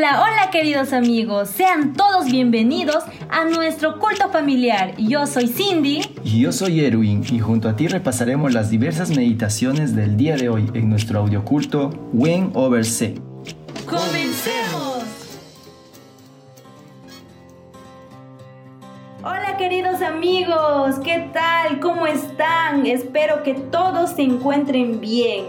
Hola, hola queridos amigos, sean todos bienvenidos a nuestro culto familiar. Yo soy Cindy. Y yo soy Erwin y junto a ti repasaremos las diversas meditaciones del día de hoy en nuestro audioculto Win Over C. ¡Comencemos! Hola queridos amigos, ¿qué tal? ¿Cómo están? Espero que todos se encuentren bien.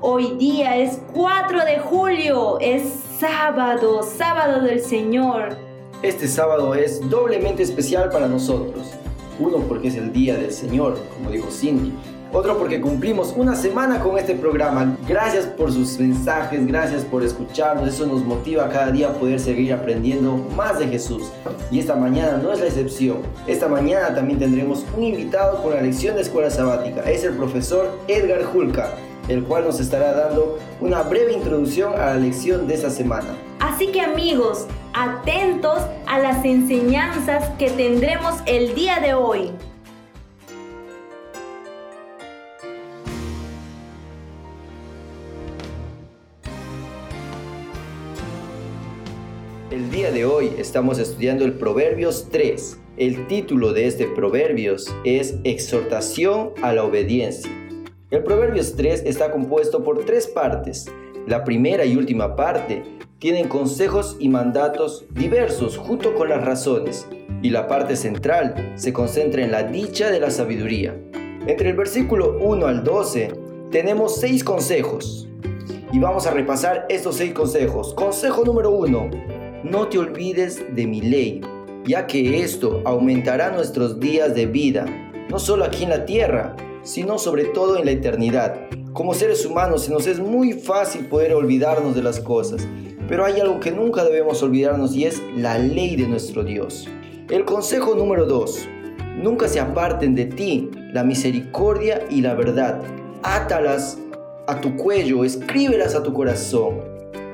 Hoy día es 4 de julio, es sábado, sábado del Señor. Este sábado es doblemente especial para nosotros. Uno porque es el Día del Señor, como dijo Cindy. Otro porque cumplimos una semana con este programa. Gracias por sus mensajes, gracias por escucharnos. Eso nos motiva cada día a poder seguir aprendiendo más de Jesús. Y esta mañana no es la excepción. Esta mañana también tendremos un invitado con la lección de escuela sabática. Es el profesor Edgar Julka el cual nos estará dando una breve introducción a la lección de esta semana. Así que amigos, atentos a las enseñanzas que tendremos el día de hoy. El día de hoy estamos estudiando el Proverbios 3. El título de este Proverbios es Exhortación a la obediencia. El Proverbios 3 está compuesto por tres partes. La primera y última parte tienen consejos y mandatos diversos junto con las razones, y la parte central se concentra en la dicha de la sabiduría. Entre el versículo 1 al 12 tenemos seis consejos, y vamos a repasar estos seis consejos. Consejo número 1, no te olvides de mi ley, ya que esto aumentará nuestros días de vida, no solo aquí en la tierra, sino sobre todo en la eternidad. Como seres humanos se nos es muy fácil poder olvidarnos de las cosas, pero hay algo que nunca debemos olvidarnos y es la ley de nuestro Dios. El consejo número 2. Nunca se aparten de ti la misericordia y la verdad. Átalas a tu cuello, escríbelas a tu corazón.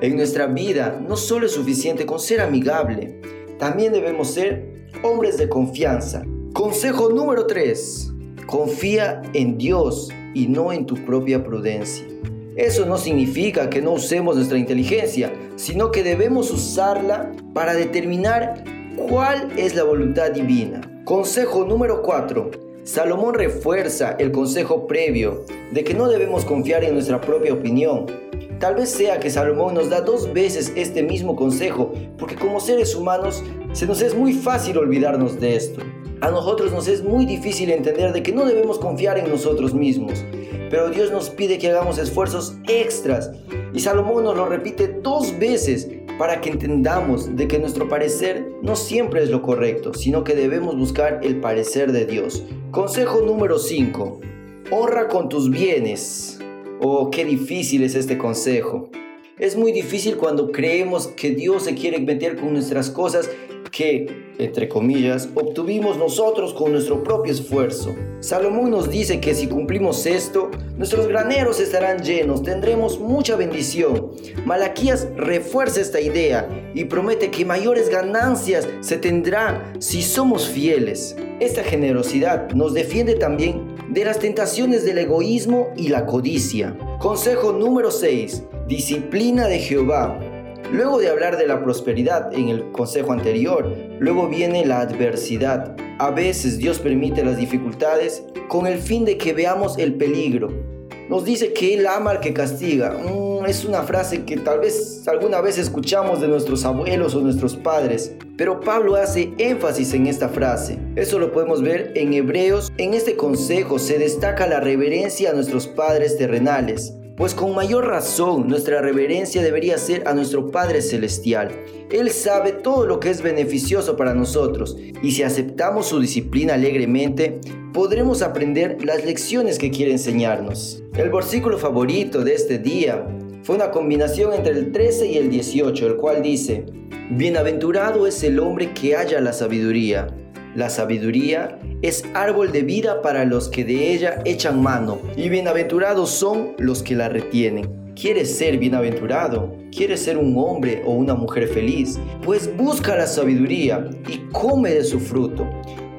En nuestra vida no solo es suficiente con ser amigable, también debemos ser hombres de confianza. Consejo número 3. Confía en Dios y no en tu propia prudencia. Eso no significa que no usemos nuestra inteligencia, sino que debemos usarla para determinar cuál es la voluntad divina. Consejo número 4. Salomón refuerza el consejo previo de que no debemos confiar en nuestra propia opinión. Tal vez sea que Salomón nos da dos veces este mismo consejo, porque como seres humanos se nos es muy fácil olvidarnos de esto. A nosotros nos es muy difícil entender de que no debemos confiar en nosotros mismos, pero Dios nos pide que hagamos esfuerzos extras y Salomón nos lo repite dos veces para que entendamos de que nuestro parecer no siempre es lo correcto, sino que debemos buscar el parecer de Dios. Consejo número 5. Honra con tus bienes. Oh, qué difícil es este consejo. Es muy difícil cuando creemos que Dios se quiere meter con nuestras cosas que, entre comillas, obtuvimos nosotros con nuestro propio esfuerzo. Salomón nos dice que si cumplimos esto, nuestros graneros estarán llenos, tendremos mucha bendición. Malaquías refuerza esta idea y promete que mayores ganancias se tendrán si somos fieles. Esta generosidad nos defiende también de las tentaciones del egoísmo y la codicia. Consejo número 6. Disciplina de Jehová. Luego de hablar de la prosperidad en el consejo anterior, luego viene la adversidad. A veces Dios permite las dificultades con el fin de que veamos el peligro. Nos dice que Él ama al que castiga. Mm, es una frase que tal vez alguna vez escuchamos de nuestros abuelos o nuestros padres, pero Pablo hace énfasis en esta frase. Eso lo podemos ver en Hebreos. En este consejo se destaca la reverencia a nuestros padres terrenales pues con mayor razón nuestra reverencia debería ser a nuestro Padre Celestial. Él sabe todo lo que es beneficioso para nosotros y si aceptamos su disciplina alegremente, podremos aprender las lecciones que quiere enseñarnos. El versículo favorito de este día fue una combinación entre el 13 y el 18, el cual dice, Bienaventurado es el hombre que haya la sabiduría. La sabiduría es árbol de vida para los que de ella echan mano, y bienaventurados son los que la retienen. ¿Quieres ser bienaventurado? ¿Quieres ser un hombre o una mujer feliz? Pues busca la sabiduría y come de su fruto.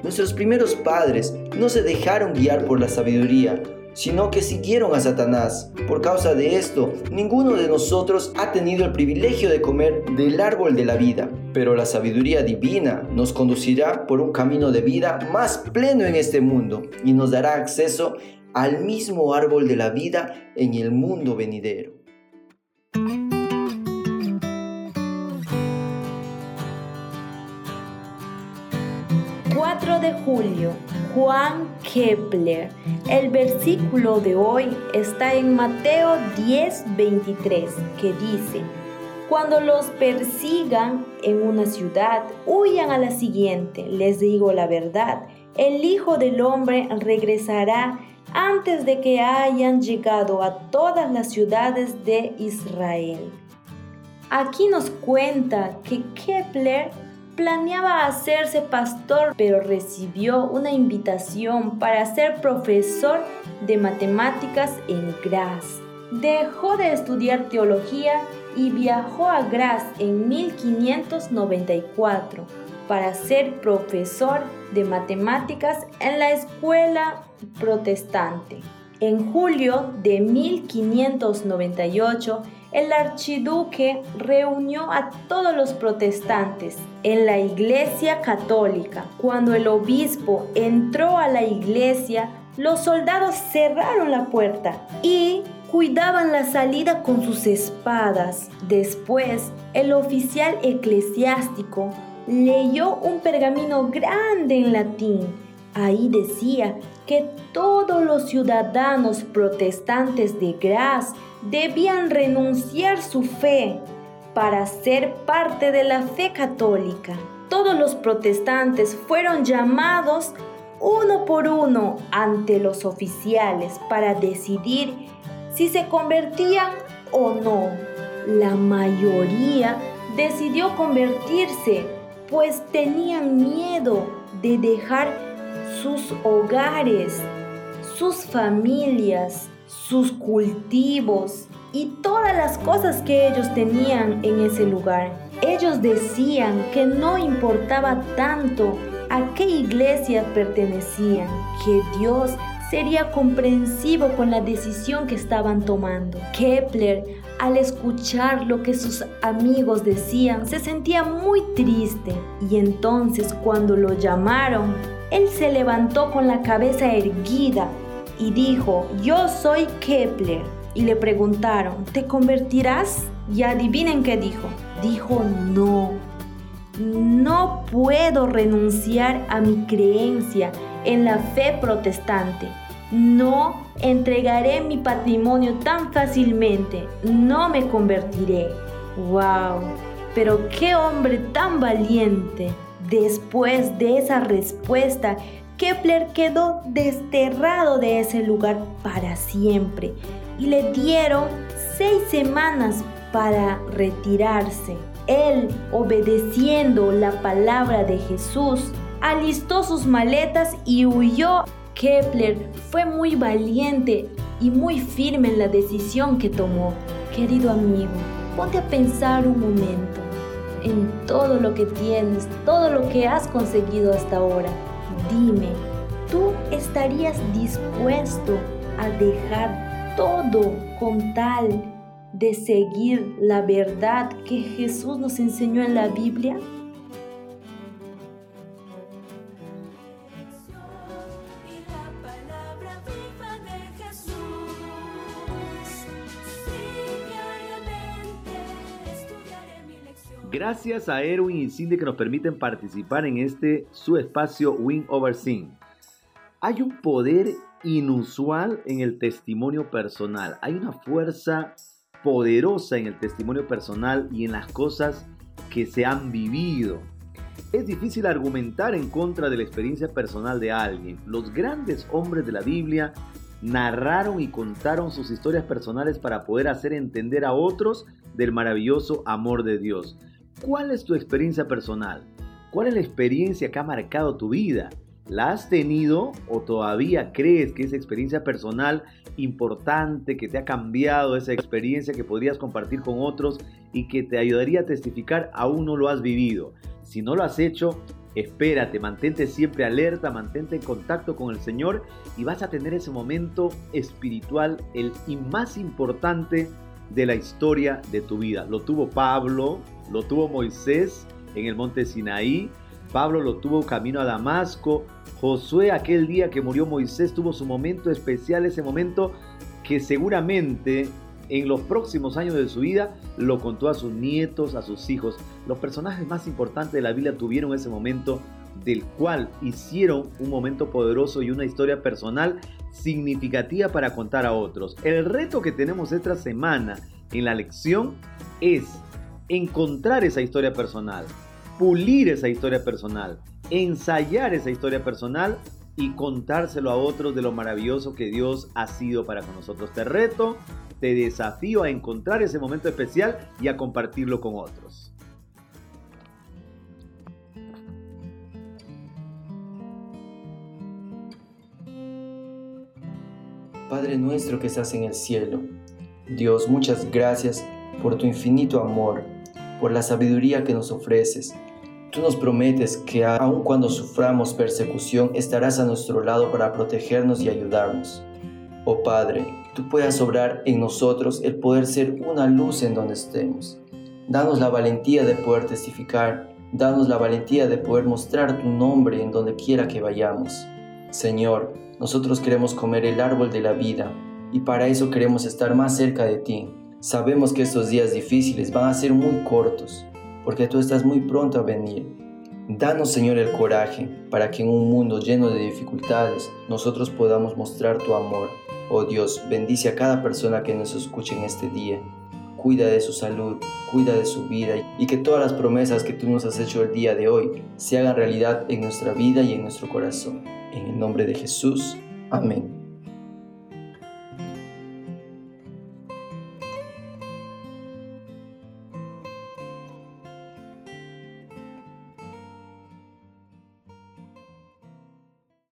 Nuestros primeros padres no se dejaron guiar por la sabiduría, sino que siguieron a Satanás. Por causa de esto, ninguno de nosotros ha tenido el privilegio de comer del árbol de la vida, pero la sabiduría divina nos conducirá por un camino de vida más pleno en este mundo y nos dará acceso al mismo árbol de la vida en el mundo venidero. 4 de julio, Juan Kepler. El versículo de hoy está en Mateo 10, 23, que dice, Cuando los persigan en una ciudad, huyan a la siguiente. Les digo la verdad, el Hijo del Hombre regresará antes de que hayan llegado a todas las ciudades de Israel. Aquí nos cuenta que Kepler planeaba hacerse pastor, pero recibió una invitación para ser profesor de matemáticas en Graz. Dejó de estudiar teología y viajó a Graz en 1594 para ser profesor de matemáticas en la escuela protestante. En julio de 1598, el archiduque reunió a todos los protestantes en la iglesia católica. Cuando el obispo entró a la iglesia, los soldados cerraron la puerta y cuidaban la salida con sus espadas. Después, el oficial eclesiástico leyó un pergamino grande en latín. Ahí decía que todos los ciudadanos protestantes de Graz debían renunciar su fe para ser parte de la fe católica. Todos los protestantes fueron llamados uno por uno ante los oficiales para decidir si se convertían o no. La mayoría decidió convertirse, pues tenían miedo de dejar sus hogares, sus familias, sus cultivos y todas las cosas que ellos tenían en ese lugar. Ellos decían que no importaba tanto a qué iglesia pertenecían, que Dios sería comprensivo con la decisión que estaban tomando. Kepler, al escuchar lo que sus amigos decían, se sentía muy triste y entonces cuando lo llamaron, él se levantó con la cabeza erguida y dijo, yo soy Kepler. Y le preguntaron, ¿te convertirás? Y adivinen qué dijo. Dijo, no, no puedo renunciar a mi creencia en la fe protestante. No entregaré mi patrimonio tan fácilmente. No me convertiré. ¡Wow! Pero qué hombre tan valiente. Después de esa respuesta, Kepler quedó desterrado de ese lugar para siempre y le dieron seis semanas para retirarse. Él, obedeciendo la palabra de Jesús, alistó sus maletas y huyó. Kepler fue muy valiente y muy firme en la decisión que tomó. Querido amigo, ponte a pensar un momento en todo lo que tienes, todo lo que has conseguido hasta ahora Dime, ¿tú estarías dispuesto a dejar todo con tal de seguir la verdad que Jesús nos enseñó en la Biblia? Gracias a Erwin y Cindy que nos permiten participar en este su espacio Win Over Sin. Hay un poder inusual en el testimonio personal. Hay una fuerza poderosa en el testimonio personal y en las cosas que se han vivido. Es difícil argumentar en contra de la experiencia personal de alguien. Los grandes hombres de la Biblia narraron y contaron sus historias personales para poder hacer entender a otros del maravilloso amor de Dios. ¿Cuál es tu experiencia personal? ¿Cuál es la experiencia que ha marcado tu vida? ¿La has tenido o todavía crees que esa experiencia personal importante que te ha cambiado, esa experiencia que podrías compartir con otros y que te ayudaría a testificar, aún no lo has vivido? Si no lo has hecho, Espérate, mantente siempre alerta, mantente en contacto con el Señor y vas a tener ese momento espiritual, el más importante de la historia de tu vida. Lo tuvo Pablo, lo tuvo Moisés en el monte Sinaí, Pablo lo tuvo camino a Damasco, Josué aquel día que murió Moisés tuvo su momento especial, ese momento que seguramente en los próximos años de su vida lo contó a sus nietos, a sus hijos. Los personajes más importantes de la Biblia tuvieron ese momento del cual hicieron un momento poderoso y una historia personal significativa para contar a otros. El reto que tenemos esta semana en la lección es encontrar esa historia personal, pulir esa historia personal, ensayar esa historia personal y contárselo a otros de lo maravilloso que Dios ha sido para con nosotros. Te reto, te desafío a encontrar ese momento especial y a compartirlo con otros. Padre nuestro que estás en el cielo, Dios, muchas gracias por tu infinito amor, por la sabiduría que nos ofreces Tú nos prometes que aun cuando suframos persecución estarás a nuestro lado para protegernos y ayudarnos. Oh Padre, tú puedas obrar en nosotros el poder ser una luz en donde estemos. Danos la valentía de poder testificar, danos la valentía de poder mostrar tu nombre en donde quiera que vayamos. Señor, nosotros queremos comer el árbol de la vida y para eso queremos estar más cerca de ti. Sabemos que estos días difíciles van a ser muy cortos, porque tú estás muy pronto a venir. Danos, Señor, el coraje para que en un mundo lleno de dificultades nosotros podamos mostrar tu amor. Oh Dios, bendice a cada persona que nos escuche en este día. Cuida de su salud, cuida de su vida y que todas las promesas que tú nos has hecho el día de hoy se hagan realidad en nuestra vida y en nuestro corazón. En el nombre de Jesús. Amén.